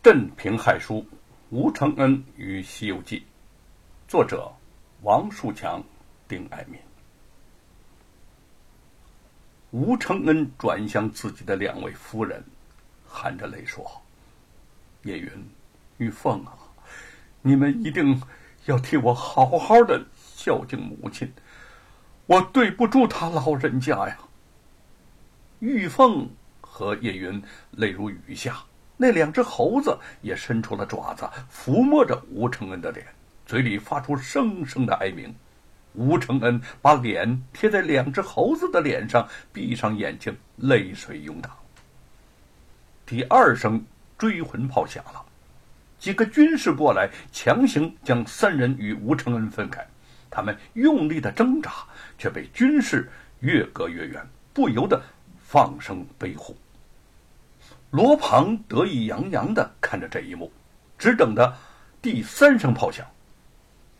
镇平害书，吴承恩与《西游记》，作者王树强、丁爱民。吴承恩转向自己的两位夫人，含着泪说：“叶云、玉凤啊，你们一定要替我好好的孝敬母亲，我对不住他老人家呀。”玉凤和叶云泪如雨下。那两只猴子也伸出了爪子，抚摸着吴承恩的脸，嘴里发出声声的哀鸣。吴承恩把脸贴在两只猴子的脸上，闭上眼睛，泪水涌淌。第二声追魂炮响了，几个军士过来，强行将三人与吴承恩分开。他们用力的挣扎，却被军士越隔越远，不由得放声悲呼。罗庞得意洋洋地看着这一幕，只等的第三声炮响，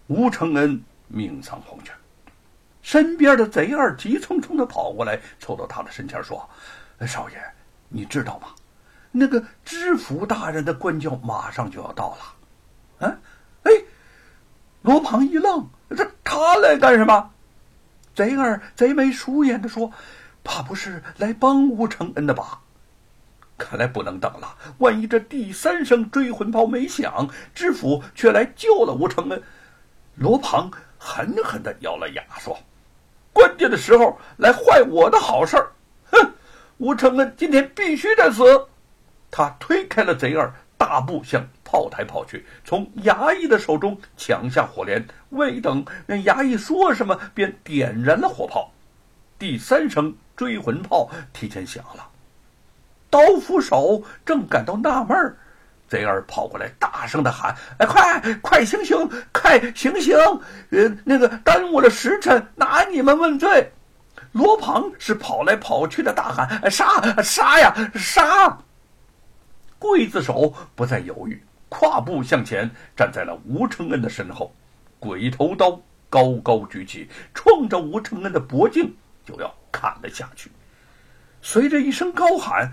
吴承恩命丧黄泉。身边的贼二急匆匆地跑过来，凑到他的身前说：“少爷，你知道吗？那个知府大人的官轿马上就要到了。”啊，哎，罗庞一愣：“这他来干什么？”贼二贼眉鼠眼的说：“怕不是来帮吴承恩的吧？”看来不能等了，万一这第三声追魂炮没响，知府却来救了吴承恩。罗庞狠狠地咬了牙，说：“关键的时候来坏我的好事儿，哼！吴承恩今天必须得死！”他推开了贼儿，大步向炮台跑去，从衙役的手中抢下火镰，未等那衙役说什么，便点燃了火炮。第三声追魂炮提前响了。刀斧手正感到纳闷儿，贼儿跑过来，大声的喊：“哎，快快行刑，快行刑！呃，那个耽误了时辰，拿你们问罪。”罗庞是跑来跑去的大喊：“杀杀呀，杀！”刽子手不再犹豫，跨步向前，站在了吴承恩的身后，鬼头刀高高举起，冲着吴承恩的脖颈就要砍了下去。随着一声高喊。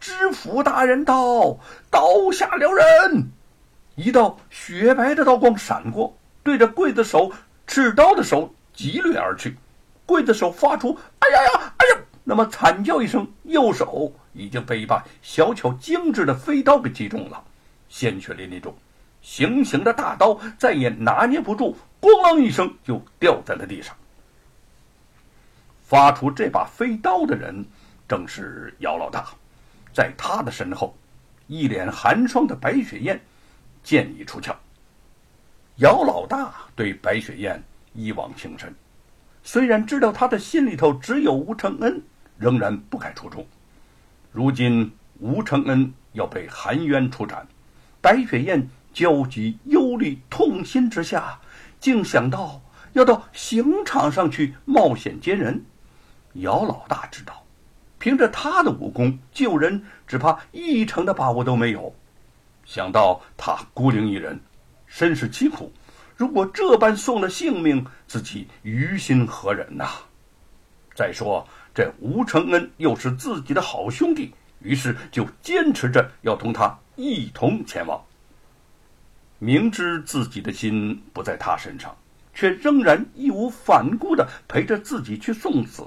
知府大人到，刀下留人！一道雪白的刀光闪过，对着刽子手持刀的手急掠而去。刽子手发出“哎呀呀，哎呀”那么惨叫一声，右手已经被一把小巧精致的飞刀给击中了，鲜血淋漓中，行刑的大刀再也拿捏不住，咣啷一声就掉在了地上。发出这把飞刀的人，正是姚老大。在他的身后，一脸寒霜的白雪燕剑已出鞘。姚老大对白雪燕一往情深，虽然知道他的心里头只有吴承恩，仍然不敢出众。如今吴承恩要被含冤处斩，白雪燕焦急、忧虑、痛心之下，竟想到要到刑场上去冒险接人。姚老大知道。凭着他的武功救人，只怕一成的把握都没有。想到他孤零一人，身世凄苦，如果这般送了性命，自己于心何忍呐？再说这吴承恩又是自己的好兄弟，于是就坚持着要同他一同前往。明知自己的心不在他身上，却仍然义无反顾地陪着自己去送死。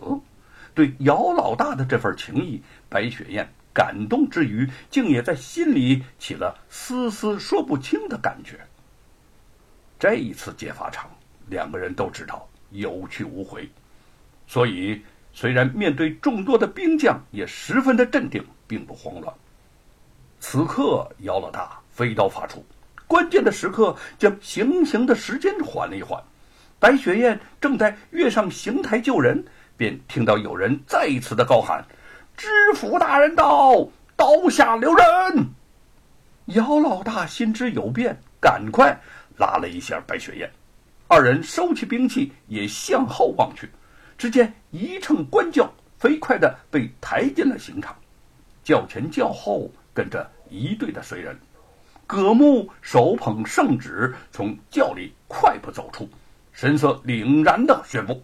对姚老大的这份情谊，白雪燕感动之余，竟也在心里起了丝丝说不清的感觉。这一次劫法场，两个人都知道有去无回，所以虽然面对众多的兵将，也十分的镇定，并不慌乱。此刻，姚老大飞刀发出，关键的时刻将行刑的时间缓了一缓。白雪燕正在跃上刑台救人。便听到有人再一次的高喊：“知府大人到，刀下留人！”姚老大心知有变，赶快拉了一下白雪燕，二人收起兵器，也向后望去，只见一乘官轿飞快的被抬进了刑场，轿前轿后跟着一队的随人，葛木手捧圣旨从轿里快步走出，神色凛然的宣布。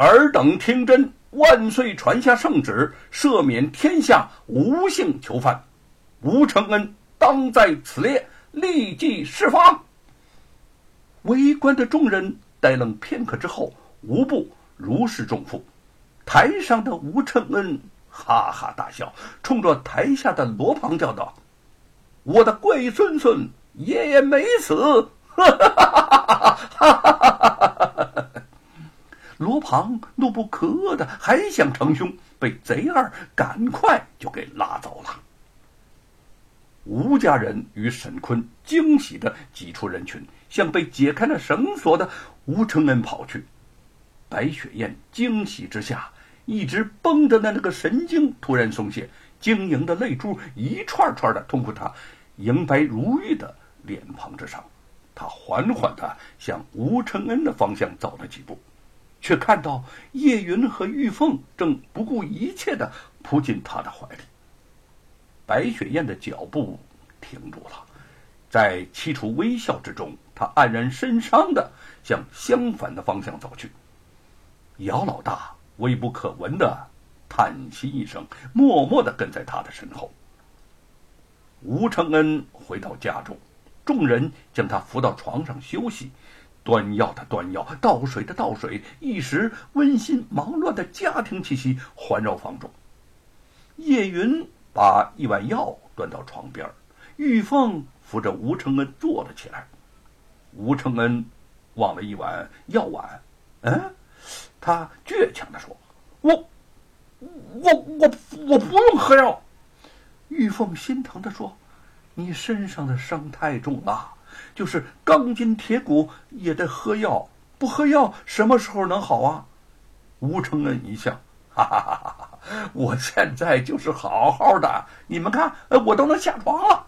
尔等听真！万岁传下圣旨，赦免天下无姓囚犯，吴承恩当在此列，立即释放。围观的众人呆愣片刻之后，无不如释重负。台上的吴承恩哈哈大笑，冲着台下的罗胖叫道：“我的贵孙孙，爷爷没死！”哈哈哈哈哈哈！罗庞怒不可遏的还想成凶，被贼二赶快就给拉走了。吴家人与沈坤惊喜的挤出人群，向被解开了绳索的吴承恩跑去。白雪燕惊喜之下，一直绷着的那个神经突然松懈，晶莹的泪珠一串串的通过她莹白如玉的脸庞之上。她缓缓的向吴承恩的方向走了几步，却看到叶云和玉凤正不顾一切的扑进他的怀里。白雪燕的脚步停住了，在凄楚微笑之中，她黯然神伤的向相反的方向走去。姚老大微不可闻的叹息一声，默默的跟在他的身后。吴承恩回到家中，众人将他扶到床上休息，端药的端药，倒水的倒水，一时温馨忙乱的家庭气息环绕房中。叶云。把一碗药端到床边，玉凤扶着吴承恩坐了起来。吴承恩望了一碗药碗，嗯，他倔强的说：“我，我，我，我不用喝药。”玉凤心疼的说：“你身上的伤太重了，就是钢筋铁骨也得喝药，不喝药什么时候能好啊？”吴承恩一笑，哈哈哈哈哈。我现在就是好好的，你们看，我都能下床了。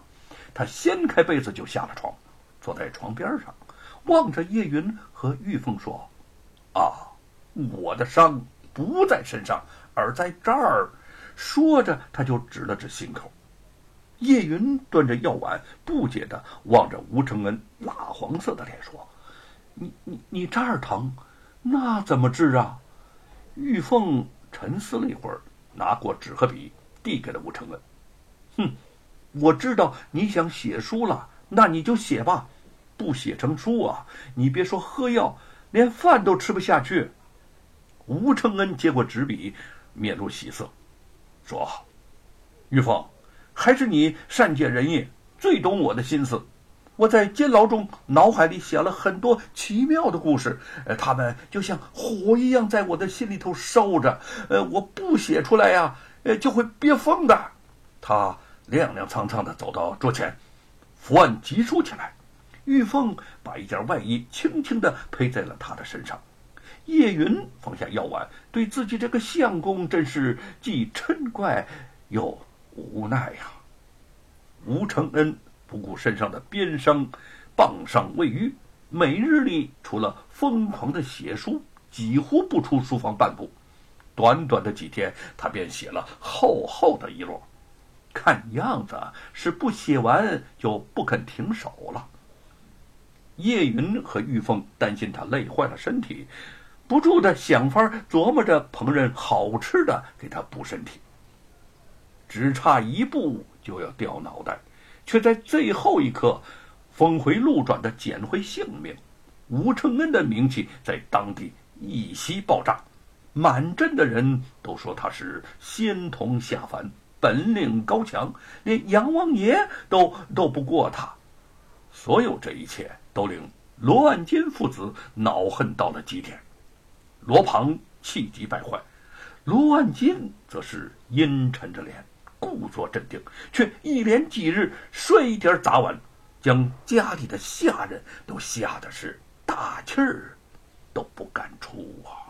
他掀开被子就下了床，坐在床边上，望着叶云和玉凤说：“啊，我的伤不在身上，而在这儿。”说着，他就指了指心口。叶云端着药碗，不解的望着吴承恩蜡黄色的脸说：“你你你这儿疼，那怎么治啊？”玉凤。沉思了一会儿，拿过纸和笔，递给了吴承恩。哼，我知道你想写书了，那你就写吧。不写成书啊，你别说喝药，连饭都吃不下去。吴承恩接过纸笔，面露喜色，说：“玉凤，还是你善解人意，最懂我的心思。”我在监牢中脑海里写了很多奇妙的故事，呃，他们就像火一样在我的心里头烧着，呃，我不写出来呀，呃，就会憋疯的。他踉踉跄跄的走到桌前，伏案疾书起来。玉凤把一件外衣轻轻的披在了他的身上。叶云放下药碗，对自己这个相公真是既嗔怪又无奈呀。吴承恩。不顾身上的鞭伤、棒伤未愈，每日里除了疯狂的写书，几乎不出书房半步。短短的几天，他便写了厚厚的一摞，看样子是不写完就不肯停手了。叶云和玉凤担心他累坏了身体，不住的想法琢磨着烹饪好吃的给他补身体。只差一步就要掉脑袋。却在最后一刻，峰回路转的捡回性命。吴承恩的名气在当地一夕爆炸，满镇的人都说他是仙童下凡，本领高强，连杨王爷都斗不过他。所有这一切都令罗万金父子恼恨到了极点。罗庞气急败坏，罗万金则是阴沉着脸。故作镇定，却一连几日摔点砸碗，将家里的下人都吓得是大气儿都不敢出啊！